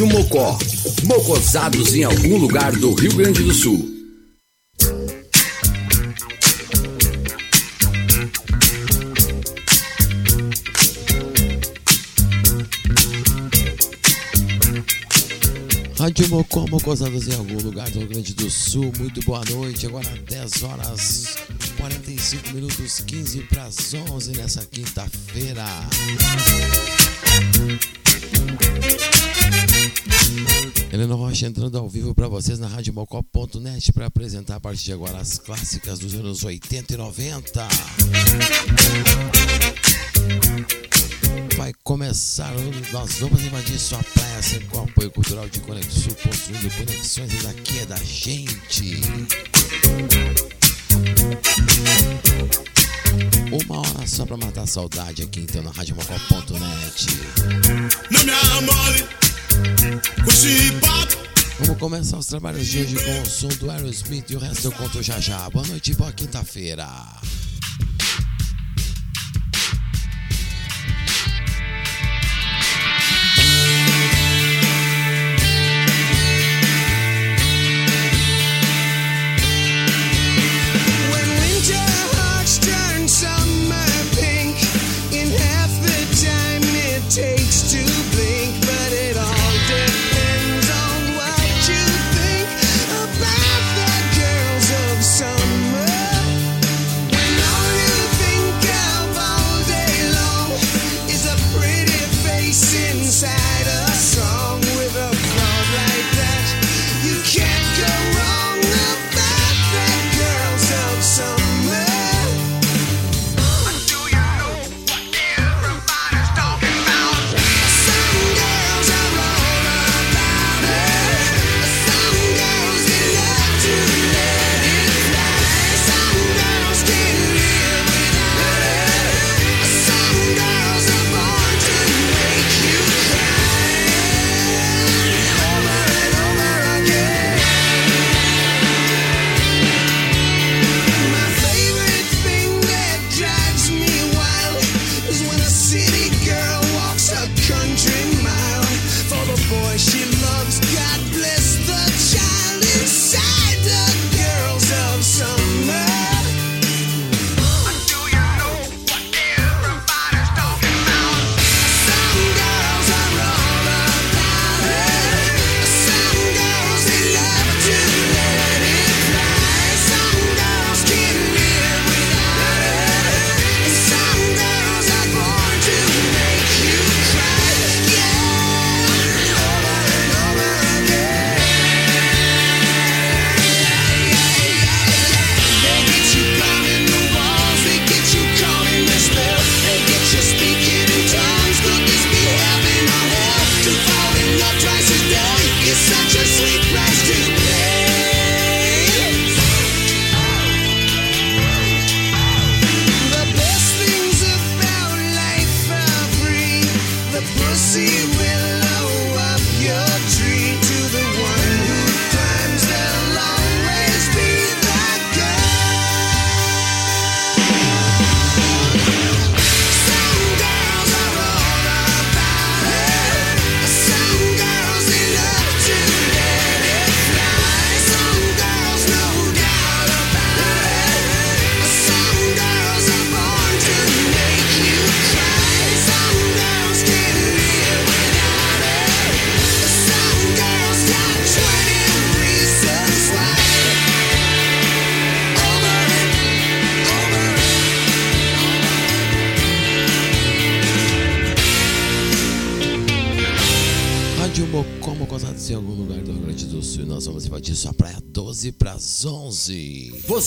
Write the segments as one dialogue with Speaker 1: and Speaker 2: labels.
Speaker 1: Rádio Mocó,
Speaker 2: mocosados em algum lugar do Rio Grande do Sul.
Speaker 3: Rádio Mocó, mocosados em algum lugar do Rio Grande do Sul. Muito boa noite. Agora 10 horas 45 minutos, 15 para as 11 nessa quinta-feira. Helena Rocha entrando ao vivo para vocês na radiomocó.net para apresentar a partir de agora as clássicas dos anos 80 e 90. Vai começar, nós vamos invadir sua praia sempre com o apoio cultural de Conexul, construindo conexões, e daqui é da gente. Uma hora só para matar a saudade aqui então na radiomocó.net. Vamos começar os trabalhos de hoje com o som do Aerosmith e o resto eu conto já já. Boa noite boa quinta-feira.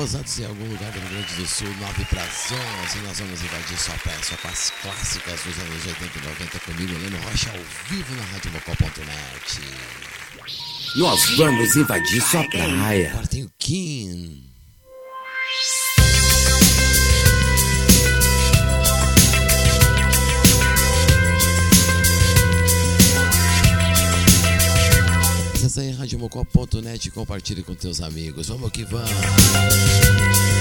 Speaker 3: posados em
Speaker 4: algum lugar do Rio Grande do Sul, 9 para as 11, nós vamos invadir sua peça com as clássicas dos anos 80 e 90 comigo, Leno Rocha, ao vivo na radiomocó.net.
Speaker 5: Nós vamos invadir sua praia.
Speaker 4: Agora tem o Kim. acesse aí radiomocó.net e compartilhe com teus amigos. Vamos que vamos!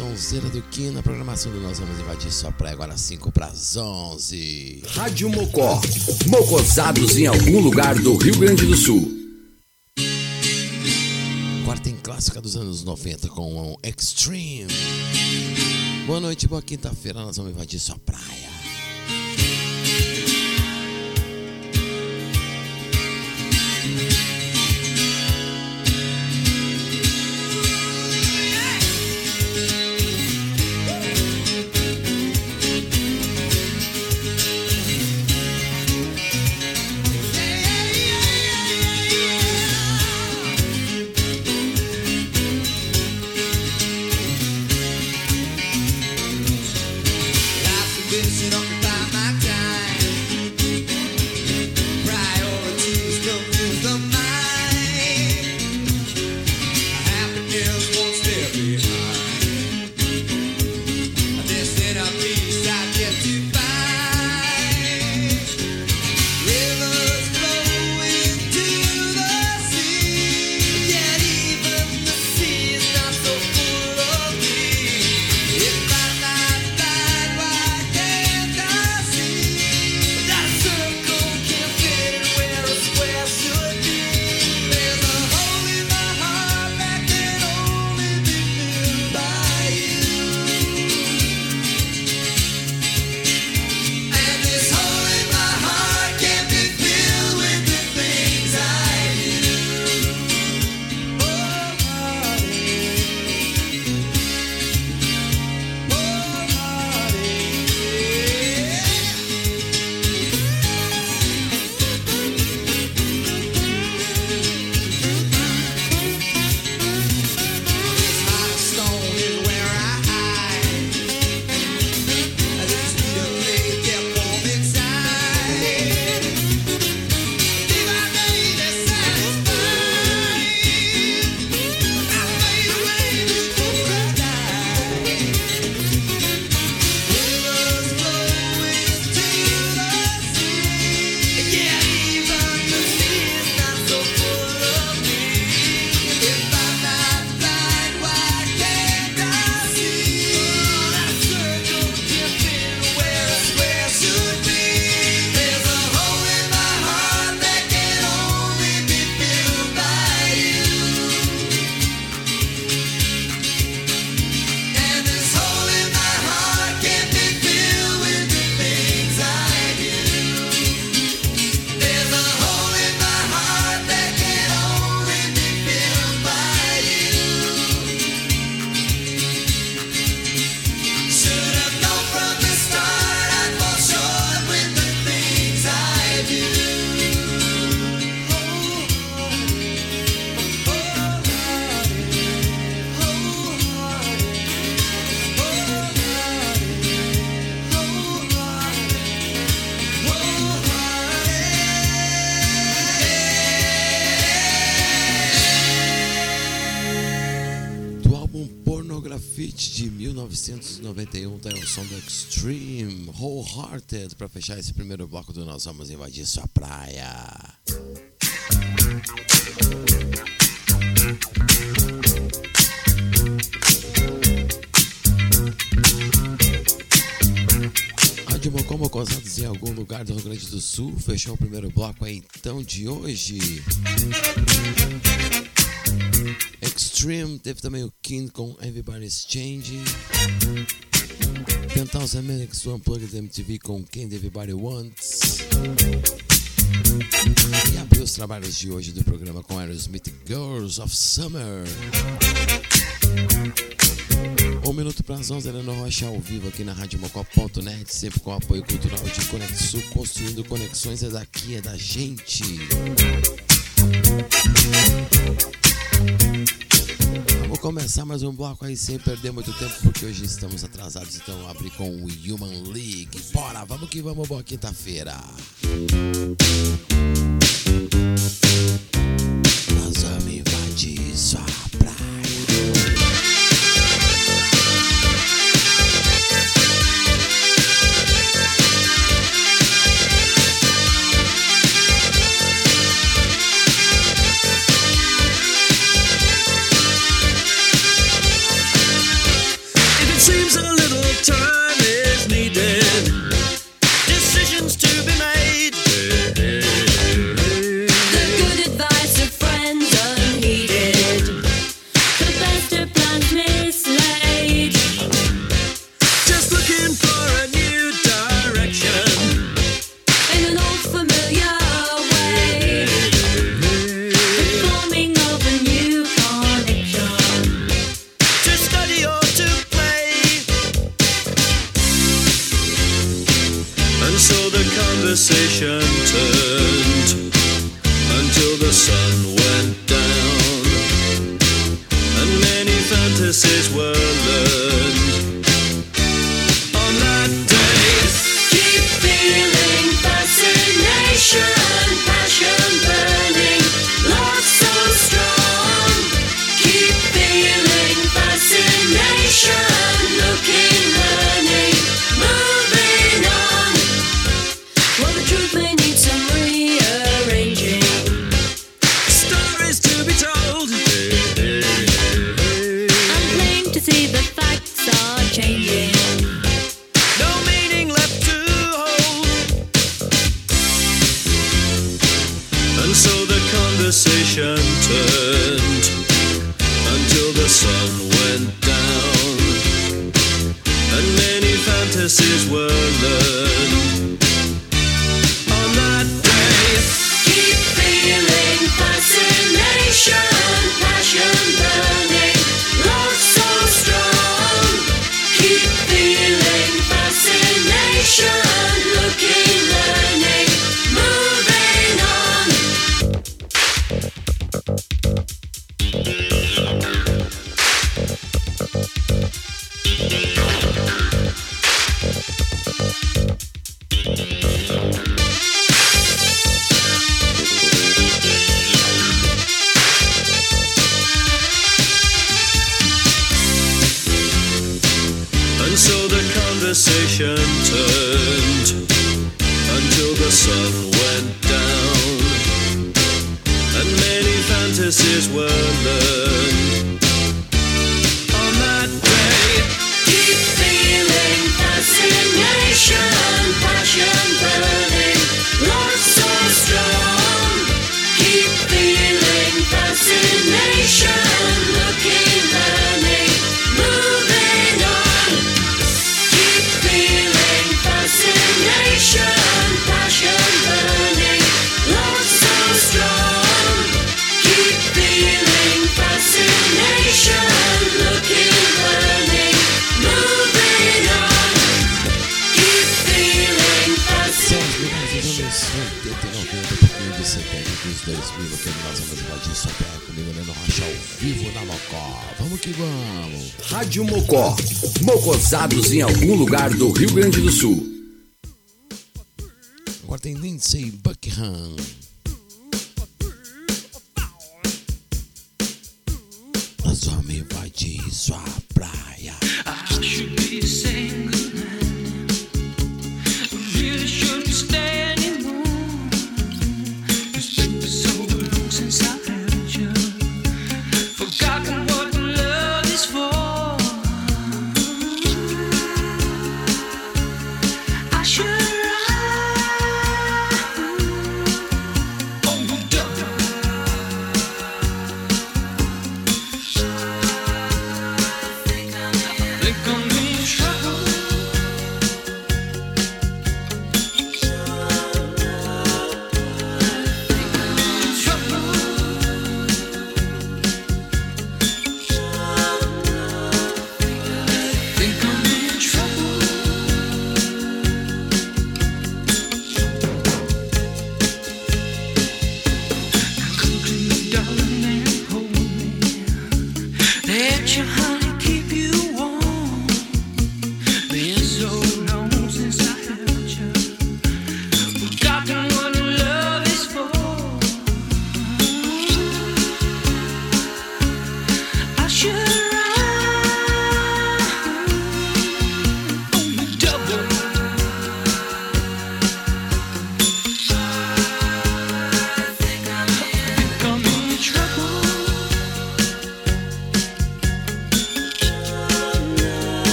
Speaker 6: Terceira do Kim na programação do Nós Vamos Invadir Sua Praia, agora 5 para as 11.
Speaker 1: Rádio Mocó. Mocosados em algum lugar do Rio Grande do Sul.
Speaker 6: Quarta em clássica dos anos 90 com o Extreme. Boa noite, boa quinta-feira, nós vamos invadir sua praia. Wholehearted, para fechar esse primeiro bloco do Nós Vamos Invadir Sua Praia. Rádio Mocó Mocosados em algum lugar do Rio Grande do Sul fechou o primeiro bloco aí então de hoje. Extreme, teve também o King com Everybody's Changing. 10,000 Minutes to Unplugged MTV com Candy Everybody Wants. E abriu os trabalhos de hoje do programa com Aerosmith Girls of Summer. Um minuto para as 11, Helena Rocha ao vivo aqui na RadioMocó.net, sempre com apoio cultural de Conexul, construindo conexões é daqui, é da gente. Vamos começar mais um bloco aí sem perder muito tempo, porque hoje estamos atrasados, então abrir com o Human League. Bora, vamos que vamos, boa quinta-feira.
Speaker 7: princesses were
Speaker 3: loved.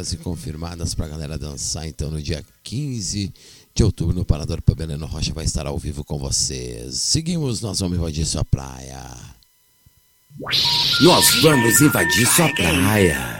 Speaker 3: Clássicas e confirmadas pra galera dançar. Então no dia 15 de outubro no Parador Pub, Heleno Rocha vai estar ao vivo com vocês. Seguimos, nós vamos invadir sua praia.
Speaker 1: Nós vamos invadir sua praia.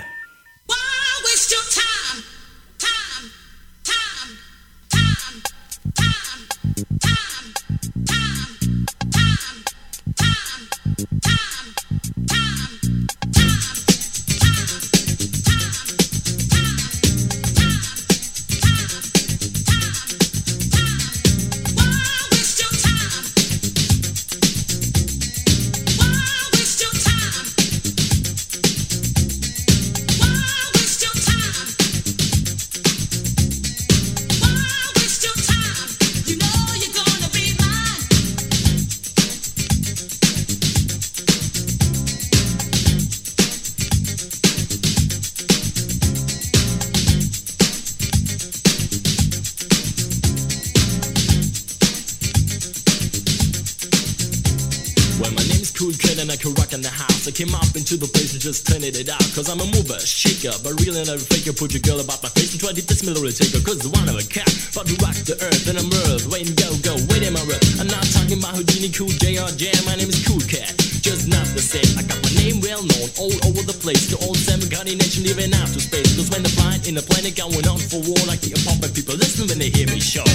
Speaker 8: And I can rock in the house. I came up into the place and just turned it out. Cause I'm a mover, shaker, but really not a faker. Put your girl about my face and try to this military taker. Cause one of a cat, about to rock the earth and I'm earth. Wait and go, go, wait in my rep. I'm not talking about Houdini, Cool J or Jam. My name is Cool Cat. Just not the same. I got my name well known all over the place. The old seven county nation living to space. Cause when the flying in the planet going on for war, like the apartment people listen when they hear me show.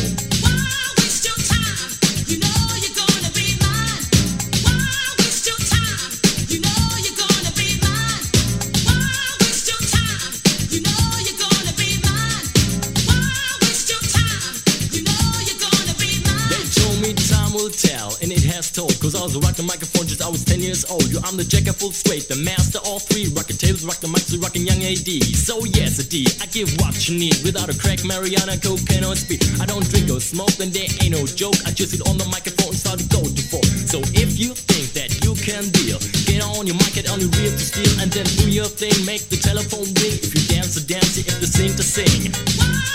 Speaker 8: I was rocking the microphone just I was 10 years old. Yo, I'm the jack of full straight, the master all three. Rocking tables, rock the mics, rocking young AD. So yes, a D, I give what you need. Without a crack, marijuana, cocaine, or speed. I don't drink or smoke, and there ain't no joke. I just sit on the microphone and start to go to four. So if you think that you can deal, get on your mic, get on your reel to steal, and then do your thing. Make the telephone ring. If you dance, to dance. If you sing, to sing.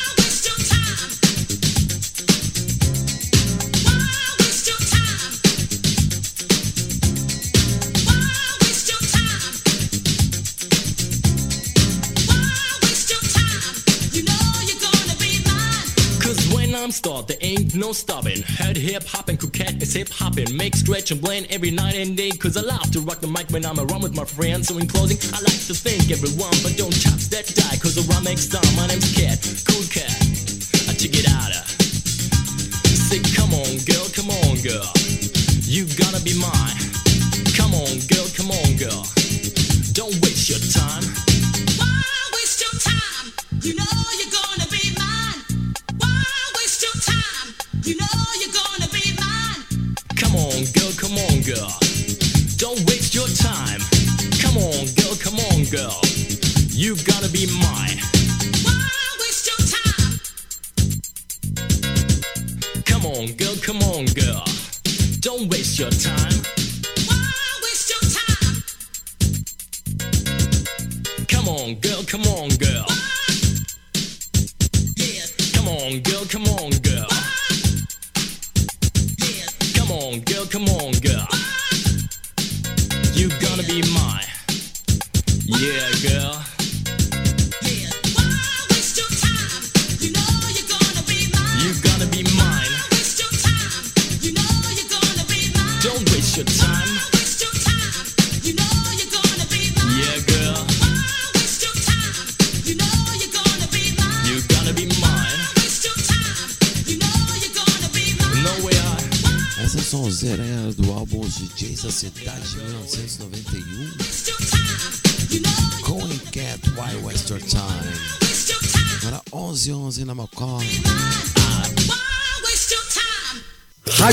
Speaker 8: I'm start, there ain't no stopping. Head hip hopping, coquette is hip hopping. Make stretch and blend every night and day. Cause I love to rock the mic when I'm around with my friends. So in closing, I like to thank everyone, but don't touch that die. Cause the rhyme makes time. My name's Cat, cool cat. I check it out. Say, come on, girl, come on, girl. You gotta be mine. Come on, girl, come on, girl. Don't waste your time.
Speaker 4: Why waste your time? You know you're
Speaker 8: Come on, girl, come on, girl. You gotta be mine.
Speaker 4: Why waste your time?
Speaker 8: Come on, girl, come on, girl. Don't waste your time.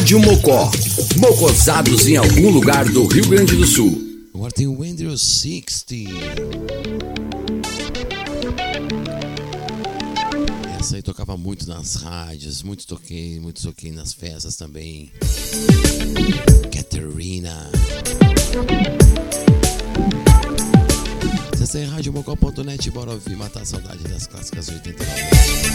Speaker 1: Rádio Mocó. Mocosados em algum lugar do Rio Grande do Sul.
Speaker 3: Agora tem o Andrew Sixty. Essa aí tocava muito nas rádios, muito toquei, muito toquei nas festas também. Caterina. Essa aí é radiomocó.net, bora ouvir, matar a saudade das clássicas 89.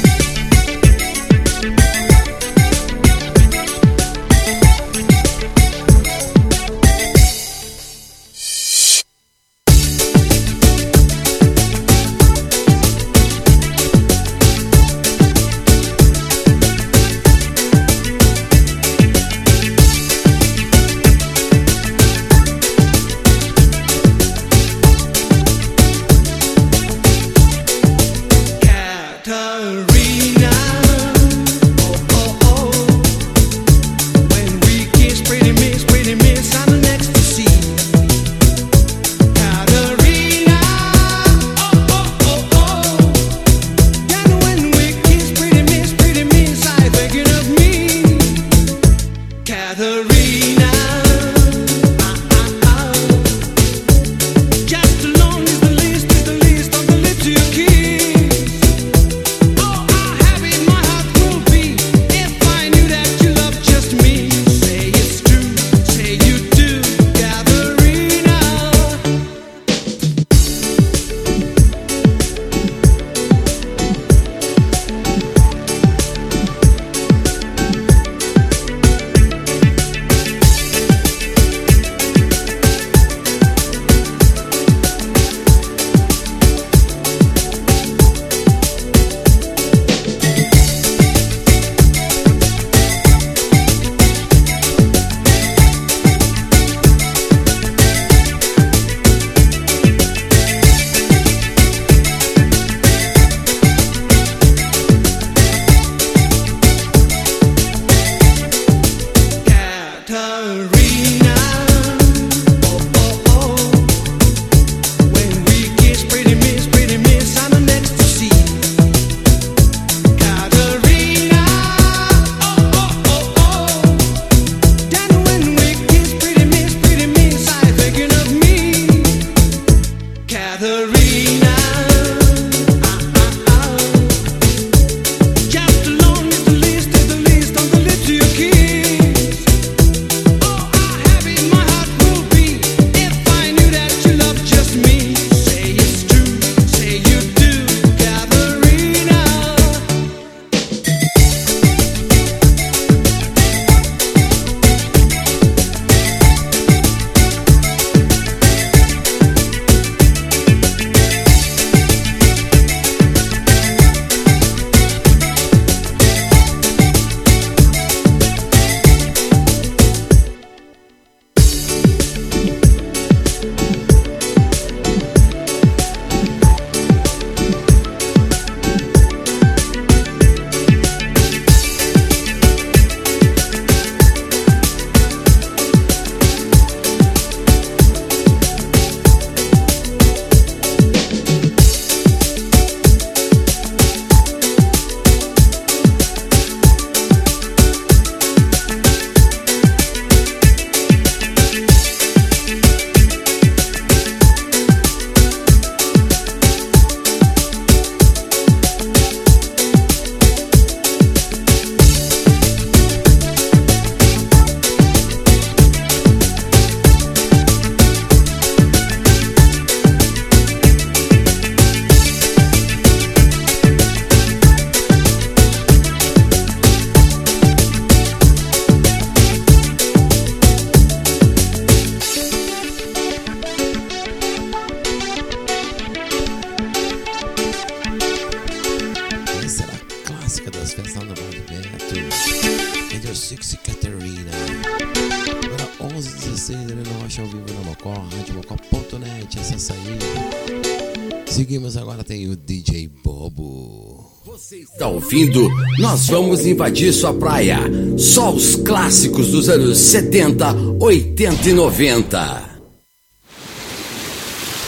Speaker 1: Nós vamos invadir sua praia. Só os clássicos dos anos 70, 80 e 90.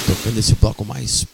Speaker 7: Tocando esse bloco mais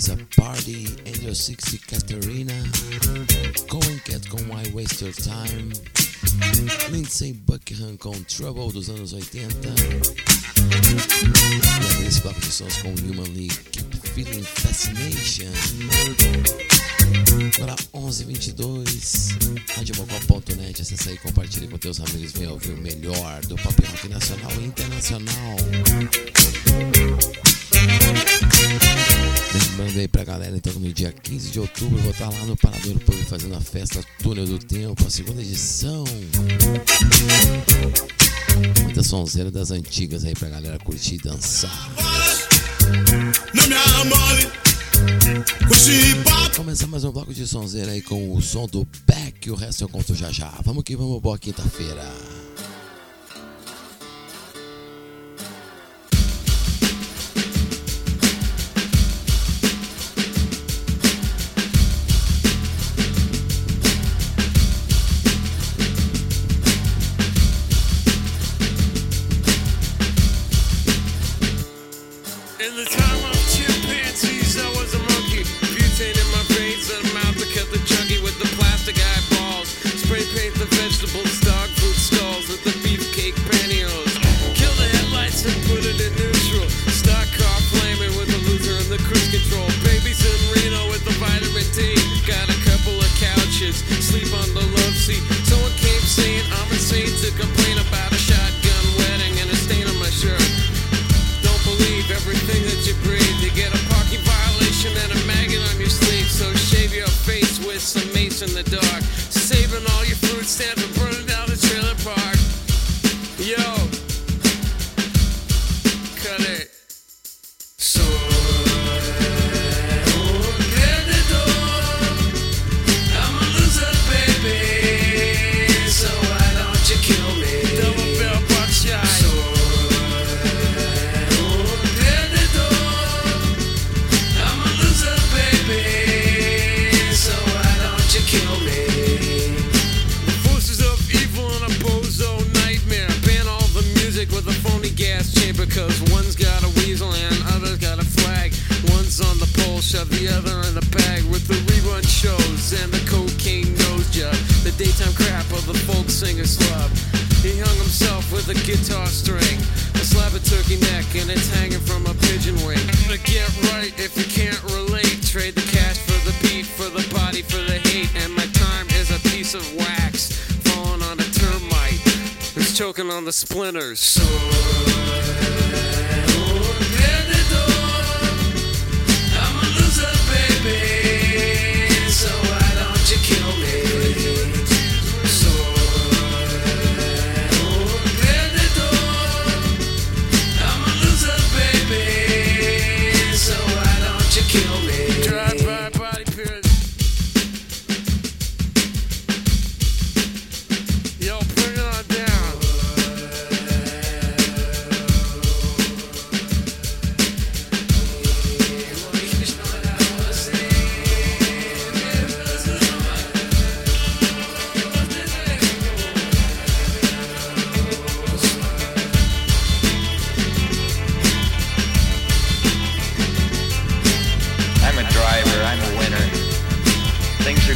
Speaker 9: is a party
Speaker 10: in
Speaker 9: your
Speaker 10: 60 Caterina. Go and get
Speaker 3: com Why Waste Your Time. Lindsay Buckingham com Trouble dos anos 80. E a principal de sons com Human League Keep Feeling Fascination. Agora 11h22, radiobocó.net, acessa aí, compartilhe com teus amigos, vem ouvir o melhor do pop rock nacional e internacional. Lembrando aí pra galera, então, no dia 15 de outubro, vou estar lá no Paradeiro Pub fazendo a festa Túnel do Tempo, a segunda edição. Muita sonzeira das antigas aí pra galera curtir e dançar. Começar mais um bloco de sonzeira aí com o som do Beck. O resto eu conto já já. Vamos que vamos, boa quinta-feira.
Speaker 11: Sleep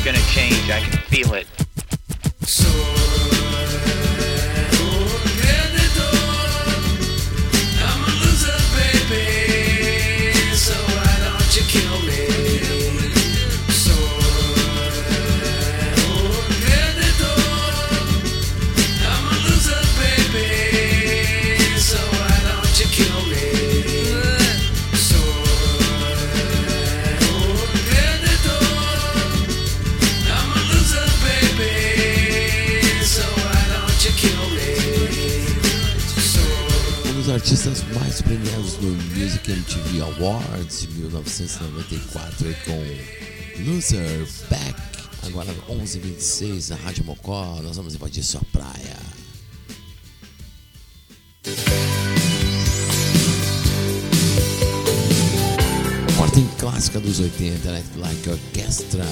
Speaker 12: gonna change. I can feel it.
Speaker 11: So
Speaker 3: artistas mais premiados no Music MTV Awards de 1994 com Loser Back. Agora 11h26 na Rádio Mocó, nós vamos invadir sua praia. Ordem clássica dos 80, Like Orquestra.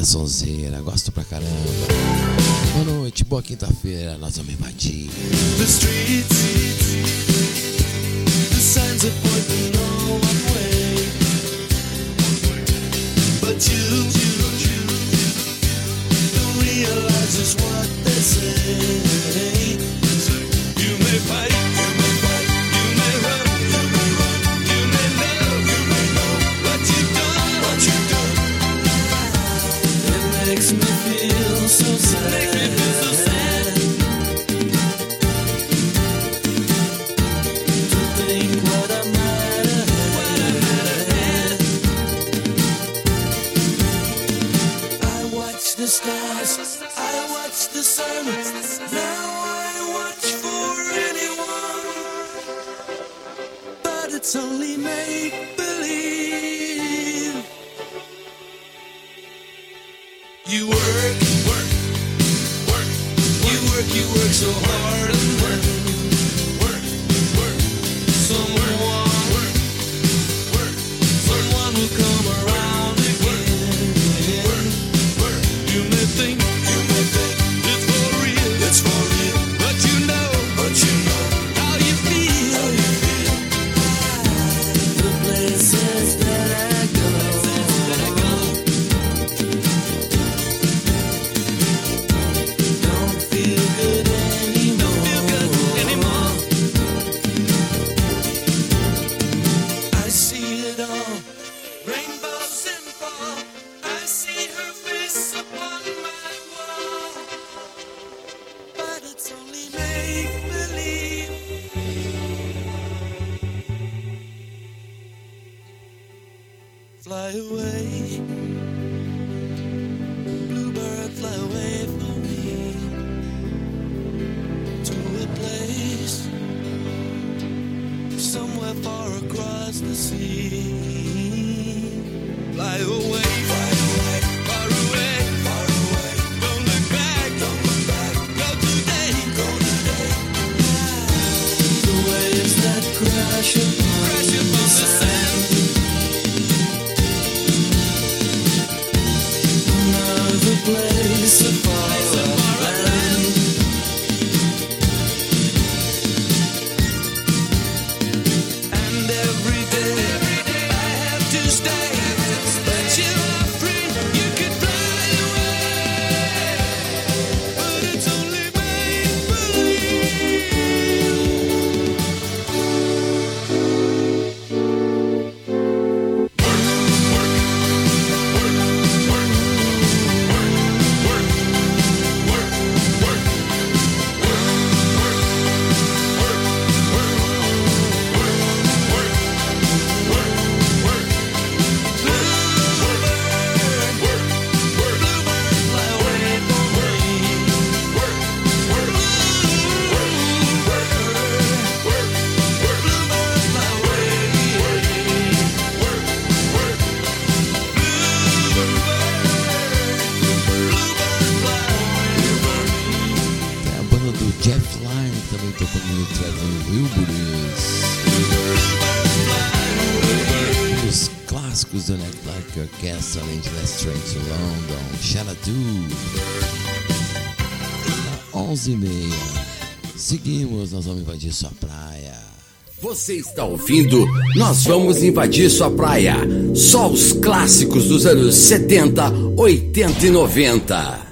Speaker 3: Eita, sonzeira, gosto pra caramba. Boa noite, boa quinta-feira, nós vamos invadir.
Speaker 4: The streets, the signs are pointing all one way. But you, you, you, don't realize what they say. You may fight. so silly. You work so hard and work.
Speaker 3: Xanadu. 11h30. Seguimos, nós vamos invadir sua praia.
Speaker 1: Você está ouvindo? Nós vamos invadir sua praia. Só os clássicos dos anos 70, 80 e 90.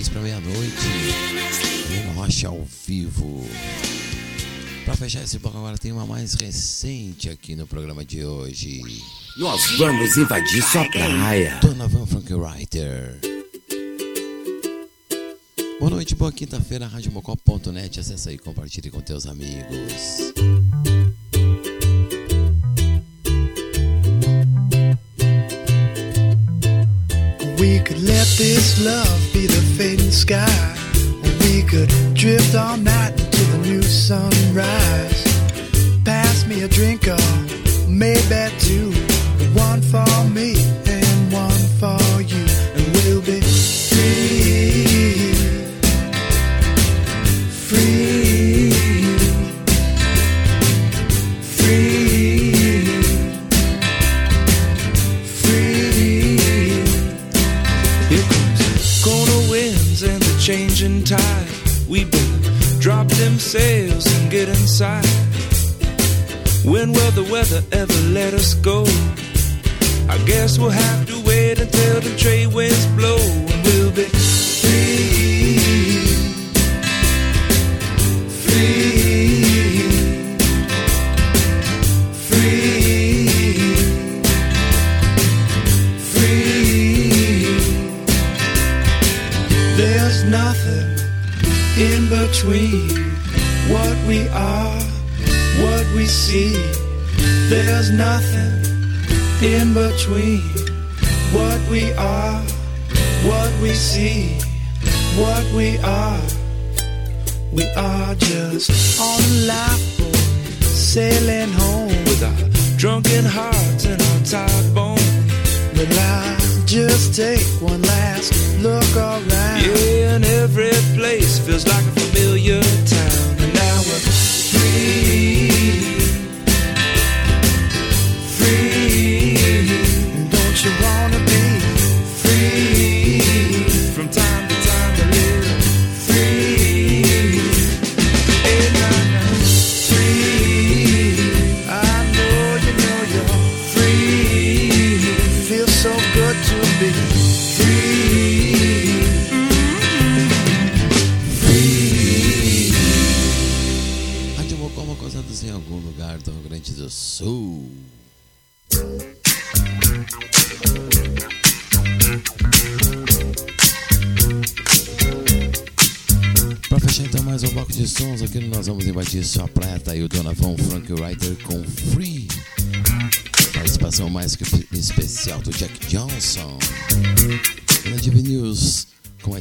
Speaker 3: 26 para meia-noite. Helena Rocha ao vivo. Para fechar esse bloco agora tem uma mais recente aqui no programa de hoje.
Speaker 1: Nós vamos invadir sua praia.
Speaker 3: Donovan Frankwriter. Boa noite, boa quinta-feira, radiomocó.net. Acesse aí, compartilhe com teus amigos.
Speaker 13: We could let this love be the fading sky. Or we could drift all night until the new sunrise. Pass me a drink of maybe two. One for me When will the weather ever let us go? I guess we'll have to wait until the trade winds blow see. There's nothing in between what we are, what we see, what we are. We are just on a lifeboat, sailing home with our drunken hearts and our tired bones. But I just take one last look around. Yeah, and every place feels like a familiar town.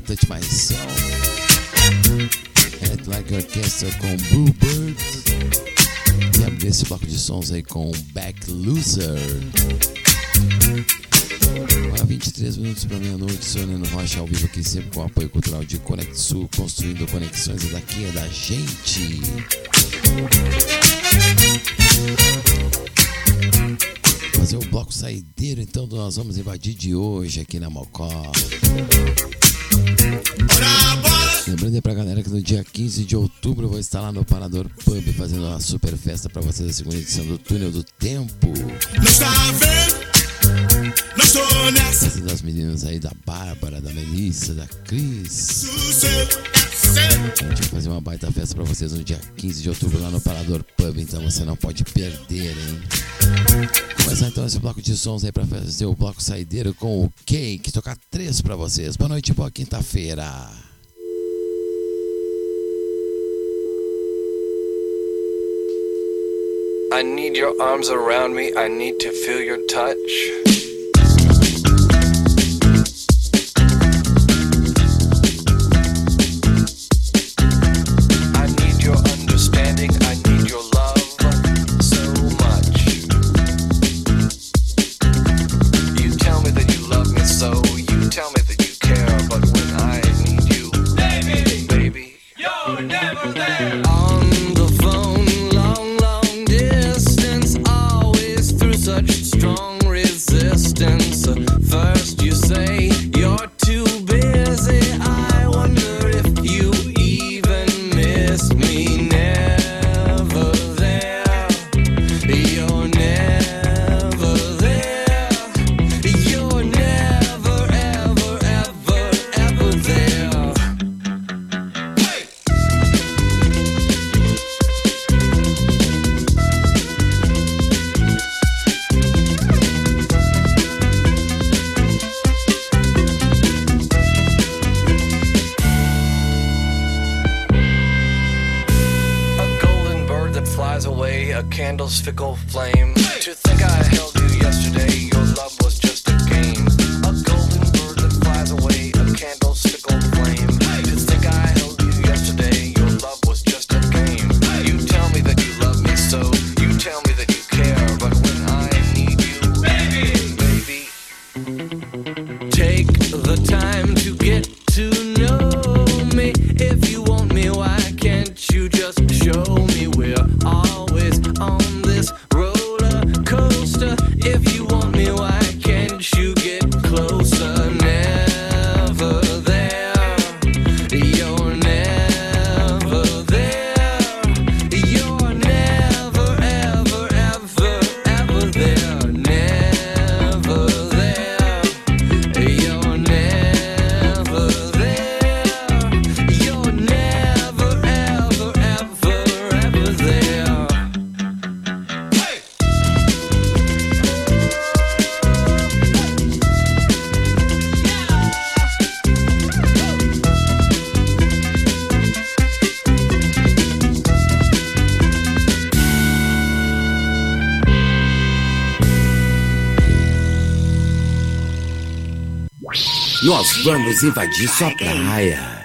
Speaker 3: Touch Myself. Act Like Orchestra com Bluebird. E abrir esse bloco de sons aí com Back Loser. Agora 23 minutos para meia-noite, Sonando Rocha ao vivo aqui sempre com o apoio cultural de Conect Sul, construindo conexões e daqui é da gente. Fazer o bloco saideiro, então nós vamos invadir de hoje aqui na Mocó. Lembrando aí pra galera que no dia 15 de outubro eu vou estar lá no Parador Pub fazendo uma super festa pra vocês, a segunda edição do Túnel do Tempo.
Speaker 14: Não está vendo? Não estou nessa.
Speaker 3: Festa das meninas aí da Bárbara, da Melissa, da Cris.
Speaker 14: Sucesso.
Speaker 3: A gente vai fazer uma baita festa pra vocês no dia 15 de outubro lá no Parador Pub, então você não pode perder, hein? Começar então esse bloco de sons aí pra fazer o bloco saideiro com o Cake, tocar três pra vocês. Boa noite, boa quinta-feira.
Speaker 15: I need your arms around me. I need to feel your touch.
Speaker 2: Nós vamos invadir sua praia.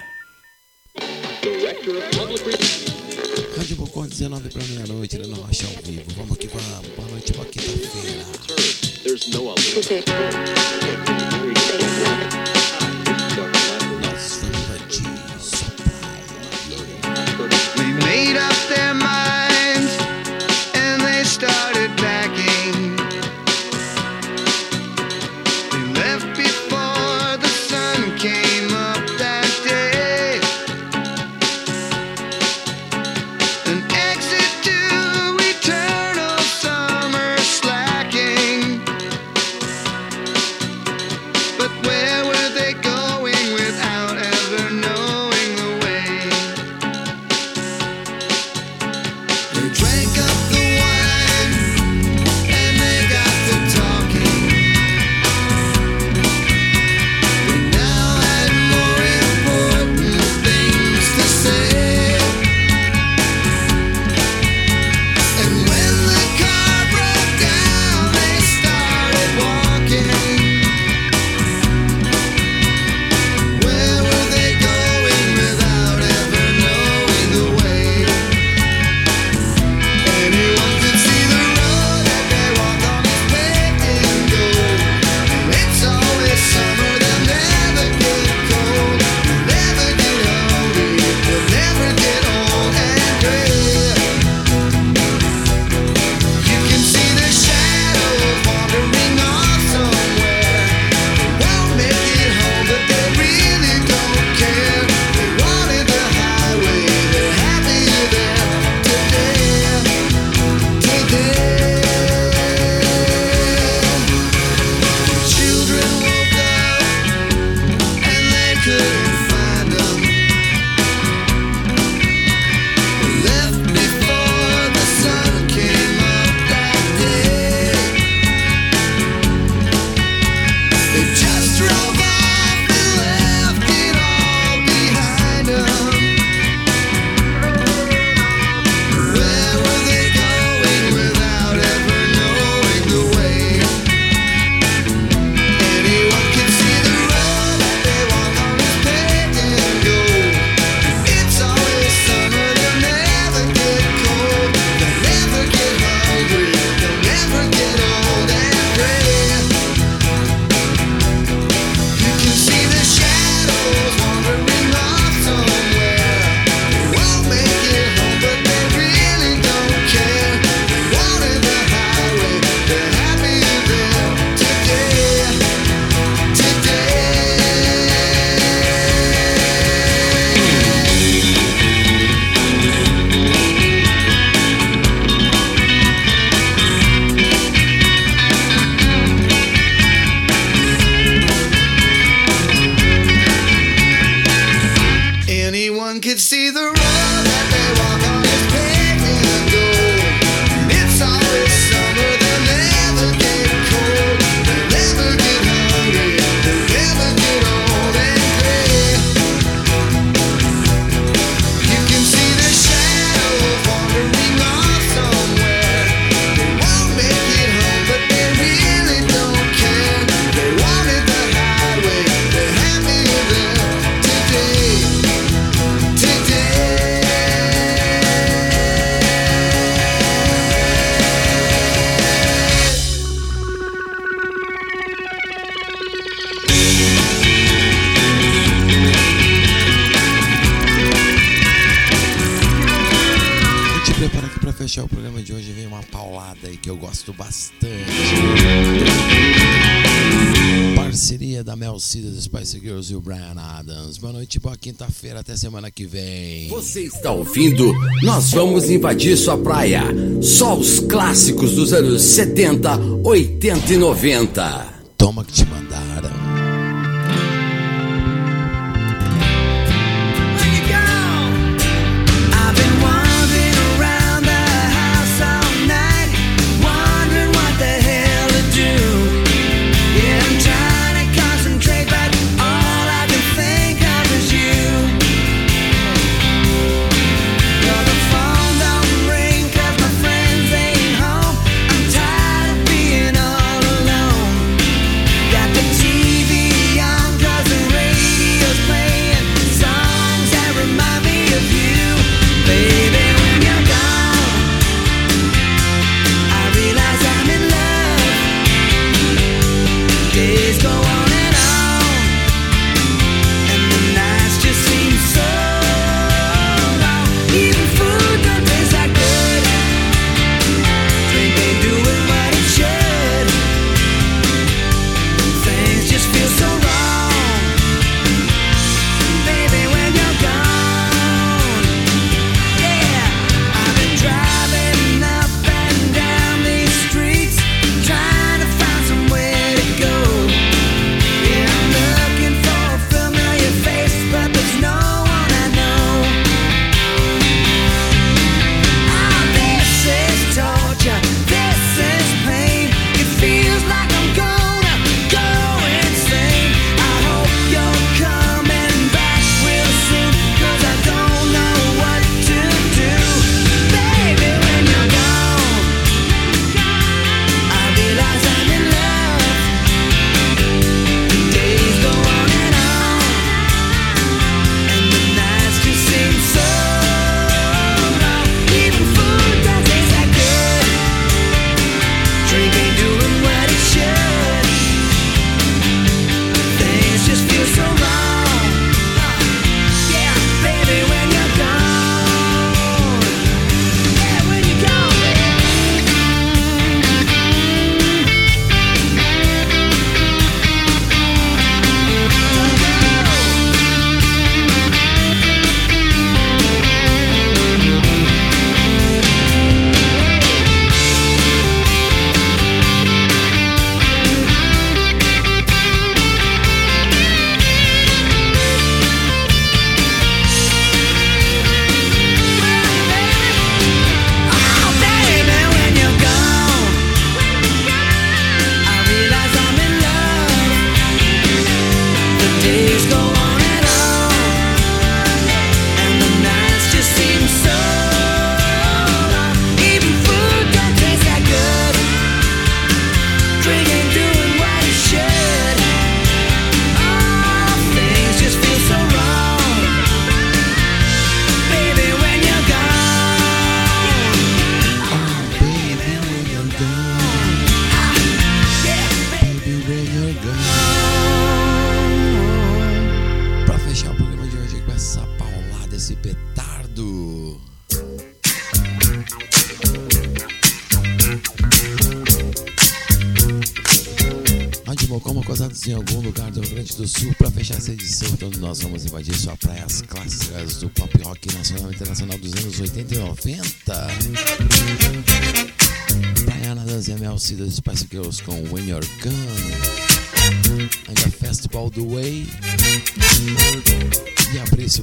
Speaker 6: Da Mel C, das Spice Girls e o Brian Adams. Boa noite, boa quinta-feira, até semana que vem.
Speaker 1: Você está ouvindo? Nós vamos invadir sua praia. Só os clássicos dos anos 70, 80 e 90.
Speaker 6: Toma que te mandaram.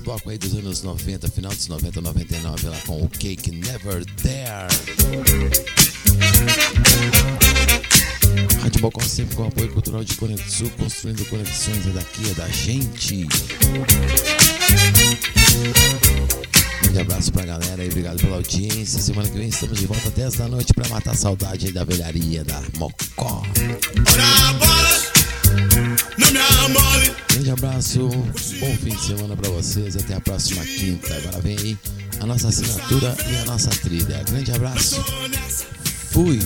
Speaker 6: Bloco aí dos anos 90, final dos 90, 99, lá com o Cake Never There. Rádio Balcão sempre com apoio cultural de Conexul, construindo conexões é daqui, é da gente. Grande abraço pra galera aí, obrigado pela audiência. Semana que vem estamos de volta às 10 da noite pra matar a saudade aí da velharia da Mocó. Grande abraço, bom fim de semana para vocês. Até a próxima quinta. Agora vem aí a nossa assinatura e a nossa trilha. Grande abraço. Fui.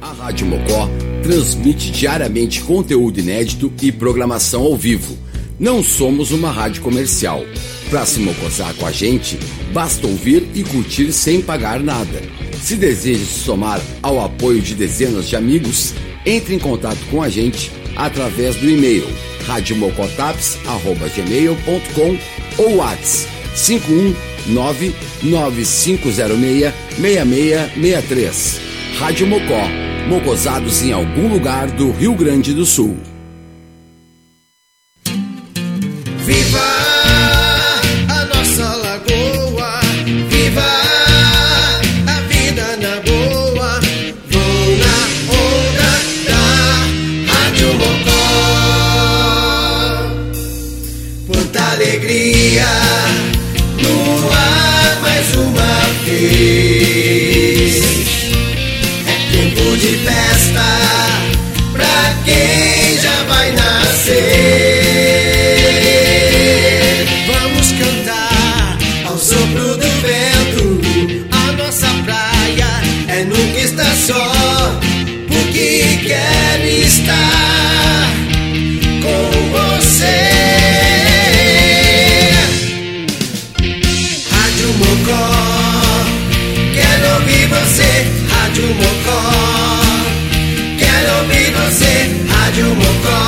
Speaker 1: A Rádio Mocó transmite diariamente conteúdo inédito e programação ao vivo. Não somos uma rádio comercial. Para se mocosar com a gente, basta ouvir e curtir sem pagar nada. Se deseja se somar ao apoio de dezenas de amigos, entre em contato com a gente através do e-mail radiomocotaps.gmail.com ou whats 51995066663. Rádio Mocó, Mocosados em algum lugar do Rio Grande do Sul. É tempo de festa pra quem. rádio Mocó.